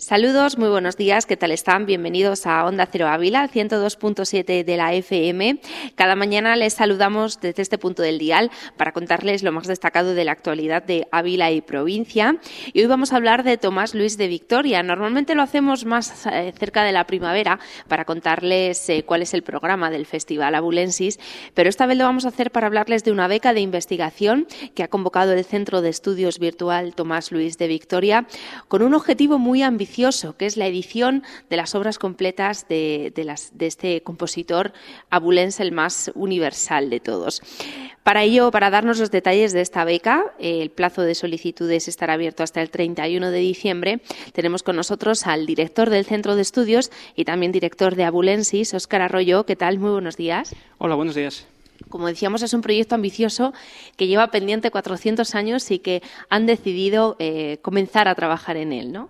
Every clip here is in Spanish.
Saludos, muy buenos días, ¿qué tal están? Bienvenidos a Onda Cero Ávila, 102.7 de la FM. Cada mañana les saludamos desde este punto del dial para contarles lo más destacado de la actualidad de Ávila y provincia. Y hoy vamos a hablar de Tomás Luis de Victoria. Normalmente lo hacemos más eh, cerca de la primavera para contarles eh, cuál es el programa del Festival Abulensis, pero esta vez lo vamos a hacer para hablarles de una beca de investigación que ha convocado el Centro de Estudios Virtual Tomás Luis de Victoria con un objetivo muy ambicioso que es la edición de las obras completas de, este compositor abulense, el más universal de todos. Para ello, para darnos los detalles de esta beca, el plazo de solicitudes estará abierto hasta el 31 de diciembre. Tenemos con nosotros al director del Centro de Estudios y también director de Abulensis, Óscar Arroyo. ¿Qué tal? Muy buenos días. Hola, buenos días. Como decíamos, es un proyecto ambicioso que lleva pendiente 400 años y que han decidido eh, comenzar a trabajar en él, ¿no?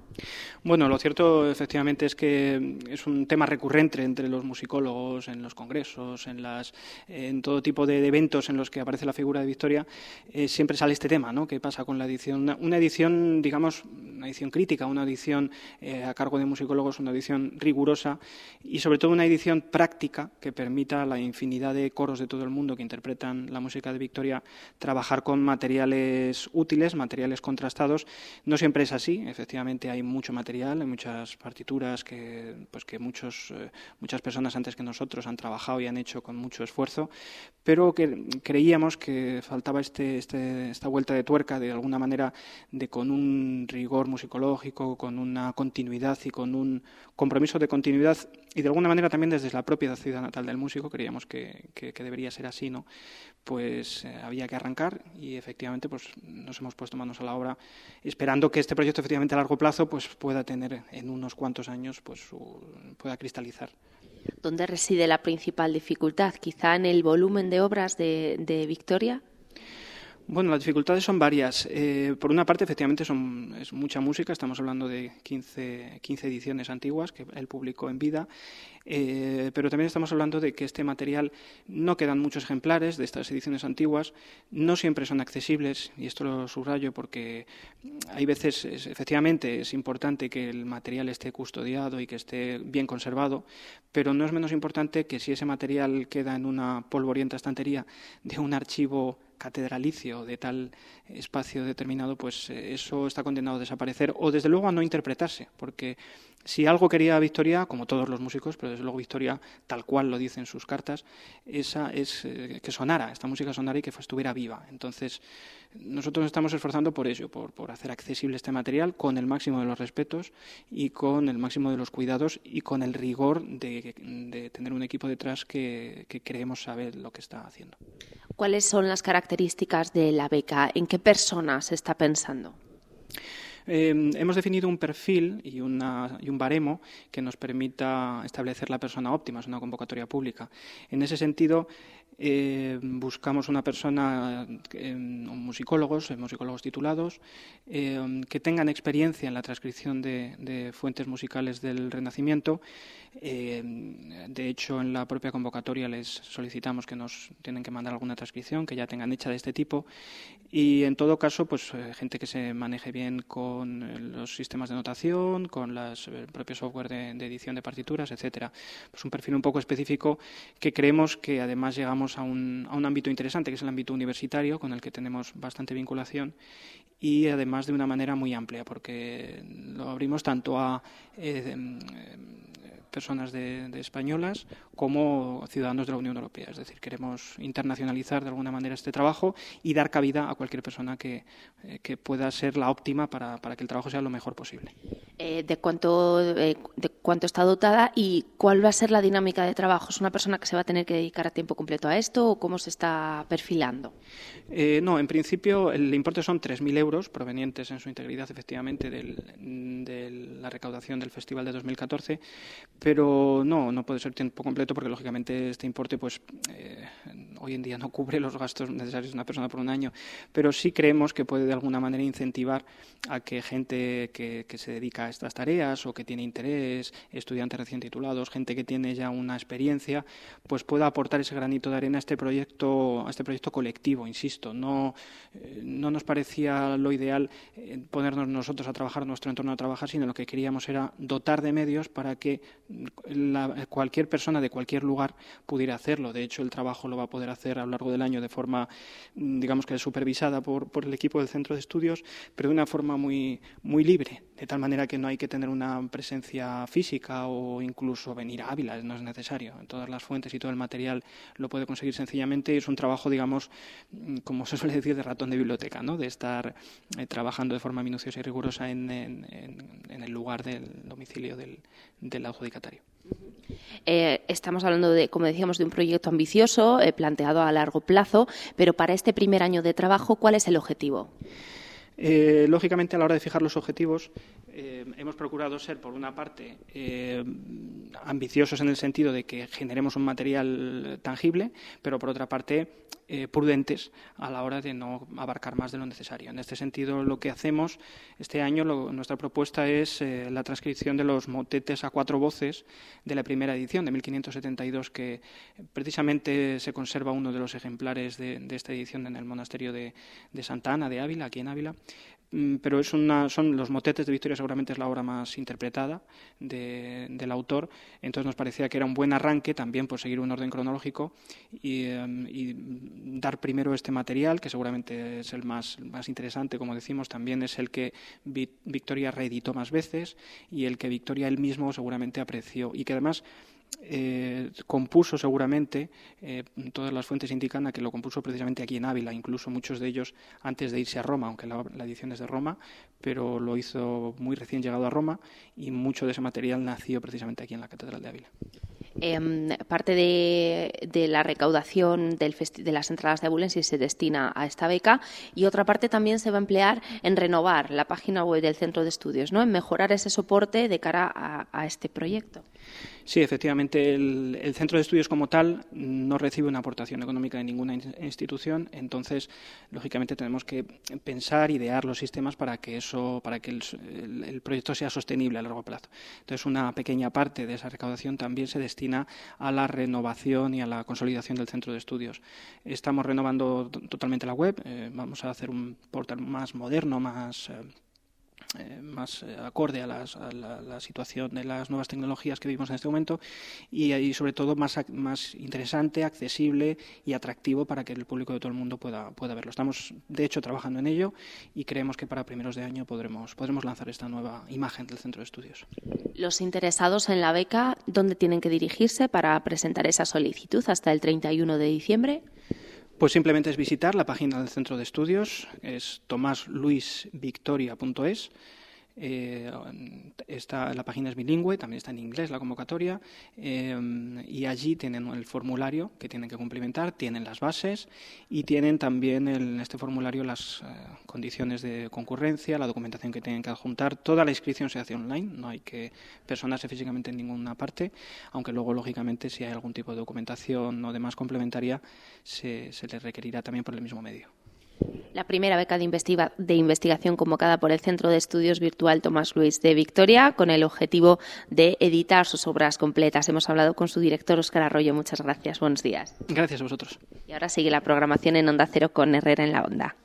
Bueno, lo cierto efectivamente es que es un tema recurrente entre los musicólogos, en los congresos, en, las, en todo tipo de eventos en los que aparece la figura de Victoria, eh, siempre sale este tema, ¿no? ¿Qué pasa con la edición? Una, edición, digamos, una edición crítica, una edición eh, a cargo de musicólogos, una edición rigurosa y sobre todo una edición práctica que permita a la infinidad de coros de todo el mundo que interpretan la música de Victoria trabajar con materiales útiles, materiales contrastados. No siempre es así, efectivamente hay mucho material hay muchas partituras que, pues que muchos, eh, muchas personas antes que nosotros han trabajado y han hecho con mucho esfuerzo, pero que creíamos que faltaba este, este, esta vuelta de tuerca de alguna manera de con un rigor musicológico, con una continuidad y con un compromiso de continuidad y de alguna manera también desde la propia ciudad natal del músico creíamos que, que, debería ser así, ¿no? Pues eh, había que arrancar y efectivamente pues nos hemos puesto manos a la obra esperando que este proyecto efectivamente a largo plazo pues pueda tener en unos cuantos años, pues pueda cristalizar. ¿Dónde reside la principal dificultad? ¿Quizá en el volumen de obras de, de Victoria? Bueno, las dificultades son varias. Eh, por una parte, efectivamente, son, es mucha música. Estamos hablando de 15, 15 ediciones antiguas que él publicó en vida. Eh, pero también estamos hablando de que este material no quedan muchos ejemplares de estas ediciones antiguas. No siempre son accesibles, y esto lo subrayo porque hay veces, efectivamente, es importante que el material esté custodiado y que esté bien conservado, pero no es menos importante que si ese material queda en una polvorienta estantería de un archivo catedralicio de tal espacio determinado, pues eh, eso está condenado a desaparecer o desde luego a no interpretarse, porque si algo quería Victoria, como todos los músicos, pero desde luego Victoria, tal cual lo dice en sus cartas, esa es eh, que sonara, esta música sonara y que estuviera viva. Entonces, nosotros estamos esforzando por ello, por, hacer accesible este material con el máximo de los respetos y con el máximo de los cuidados y con el rigor de, de tener un equipo detrás que, que creemos saber lo que está haciendo. ¿Cuáles son las características de la beca? ¿En qué personas se está pensando? Eh, hemos definido un perfil y, una, y, un baremo que nos permita establecer la persona óptima, es una convocatoria pública. En ese sentido, eh, buscamos una persona, eh, musicólogos, musicólogos titulados, eh, que tengan experiencia en la transcripción de, fuentes musicales del Renacimiento. de hecho, en la propia convocatoria les solicitamos que nos tienen que mandar alguna transcripción que ya tengan hecha de este tipo. Y en todo caso, pues gente que se maneje bien con los sistemas de notación, con el propio software de, de edición de partituras, etcétera. Pues un perfil un poco específico que creemos que además llegamos a un, a un ámbito interesante, que es el ámbito universitario, con el que tenemos bastante vinculación y además de una manera muy amplia, porque lo abrimos tanto a eh, personas de, españolas como ciudadanos de la Unión Europea. Es decir, queremos internacionalizar de alguna manera este trabajo y dar cabida a cualquier persona que, eh, que pueda ser la óptima para, para, que el trabajo sea lo mejor posible. Eh, ¿de, cuánto, eh, ¿De cuánto está dotada y cuál va a ser la dinámica de trabajo? ¿Es una persona que se va a tener que dedicar a tiempo completo a esto o cómo se está perfilando? no, en principio el importe son 3.000 euros provenientes en su integridad, efectivamente, de la recaudación del Festival de 2014, pero no, no puede ser tiempo completo porque lógicamente este importe pues eh, hoy en día no cubre los gastos necesarios de una persona por un año, pero sí creemos que puede de alguna manera incentivar a que gente que, se dedica a estas tareas o que tiene interés, estudiantes recién titulados, gente que tiene ya una experiencia, pues pueda aportar ese granito de arena a este proyecto, a este proyecto colectivo, insisto. No, eh, no nos parecía lo ideal eh, ponernos nosotros a trabajar, nuestro entorno a trabajar, sino lo que queríamos era dotar de medios para que cualquier persona de cualquier lugar pudiera hacerlo. De hecho, el trabajo lo va a poder hacer a lo largo del año de forma, digamos que supervisada por, el equipo del centro de estudios, pero de una forma muy, muy libre, de tal manera que no hay que tener una presencia física o incluso venir a Ávila, no es necesario. En todas las fuentes y todo el material lo puede conseguir sencillamente y es un trabajo, digamos, como se suele decir, de ratón de biblioteca, ¿no? de estar eh, trabajando de forma minuciosa y rigurosa en, el lugar del domicilio del, del adjudicatario. Eh, estamos hablando de, como decíamos, de un proyecto ambicioso, eh, planteado a largo plazo, pero para este primer año de trabajo, ¿cuál es el objetivo? Eh, lógicamente, a la hora de fijar los objetivos, hemos procurado ser, por una parte, ambiciosos en el sentido de que generemos un material tangible, pero por otra parte, eh, prudentes a la hora de no abarcar más de lo necesario. En este sentido, lo que hacemos este año, nuestra propuesta es eh, la transcripción de los motetes a cuatro voces de la primera edición de 1572, que precisamente se conserva uno de los ejemplares de, esta edición en el monasterio de, de Santa Ana de Ávila, aquí en Ávila. Mm, pero es una, son los motetes de Victoria seguramente es la obra más interpretada del autor, entonces nos parecía que era un buen arranque también por seguir un orden cronológico y, em, y dar primero este material, que seguramente es el más, más interesante, como decimos, también es el que Victoria reeditó más veces y el que Victoria él mismo seguramente apreció y que además eh, compuso seguramente, eh, todas las fuentes indican a que lo compuso precisamente aquí en Ávila, incluso muchos de ellos antes de irse a Roma, aunque la, edición es de Roma, pero lo hizo muy recién llegado a Roma y mucho de ese material nació precisamente aquí en la Catedral de Ávila. Em, parte de, la recaudación de las entradas de Abulensis se destina a esta beca y otra parte también se va a emplear en renovar la página web del centro de estudios, ¿no? en mejorar ese soporte de cara a este proyecto. Sí, efectivamente, el, centro de estudios como tal no recibe una aportación económica de ninguna institución, entonces, lógicamente, tenemos que pensar, idear los sistemas para que eso, para que el, proyecto sea sostenible a largo plazo. Entonces, una pequeña parte de esa recaudación también se destina a la renovación y a la consolidación del centro de estudios. Estamos renovando totalmente la web, eh, vamos a hacer un portal más moderno, más eh, eh, más eh, acorde a, la, situación de las nuevas tecnologías que vivimos en este momento y, sobre todo más, más interesante, accesible y atractivo para que el público de todo el mundo pueda, pueda verlo. Estamos, de hecho, trabajando en ello y creemos que para primeros de año podremos, podremos lanzar esta nueva imagen del centro de estudios. Los interesados en la beca, ¿dónde tienen que dirigirse para presentar esa solicitud hasta el 31 de diciembre? Pues simplemente es visitar la página del centro de estudios, es tomasluisvictoria.es eh, la página es bilingüe, también está en inglés la convocatoria eh, y allí tienen el formulario que tienen que cumplimentar, tienen las bases y tienen también en este formulario las eh, condiciones de concurrencia, la documentación que tienen que adjuntar. Toda la inscripción se hace online, no hay que personarse físicamente en ninguna parte, aunque luego, lógicamente, si hay algún tipo de documentación o demás complementaria, se, se les requerirá también por el mismo medio. La primera beca de, investigación convocada por el Centro de Estudios Virtual Tomás Luis de Victoria con el objetivo de editar sus obras completas. Hemos hablado con su director, Óscar Arroyo. Muchas gracias. Buenos días. Gracias a vosotros. Y ahora sigue la programación en Onda Cero con Herrera en la Onda.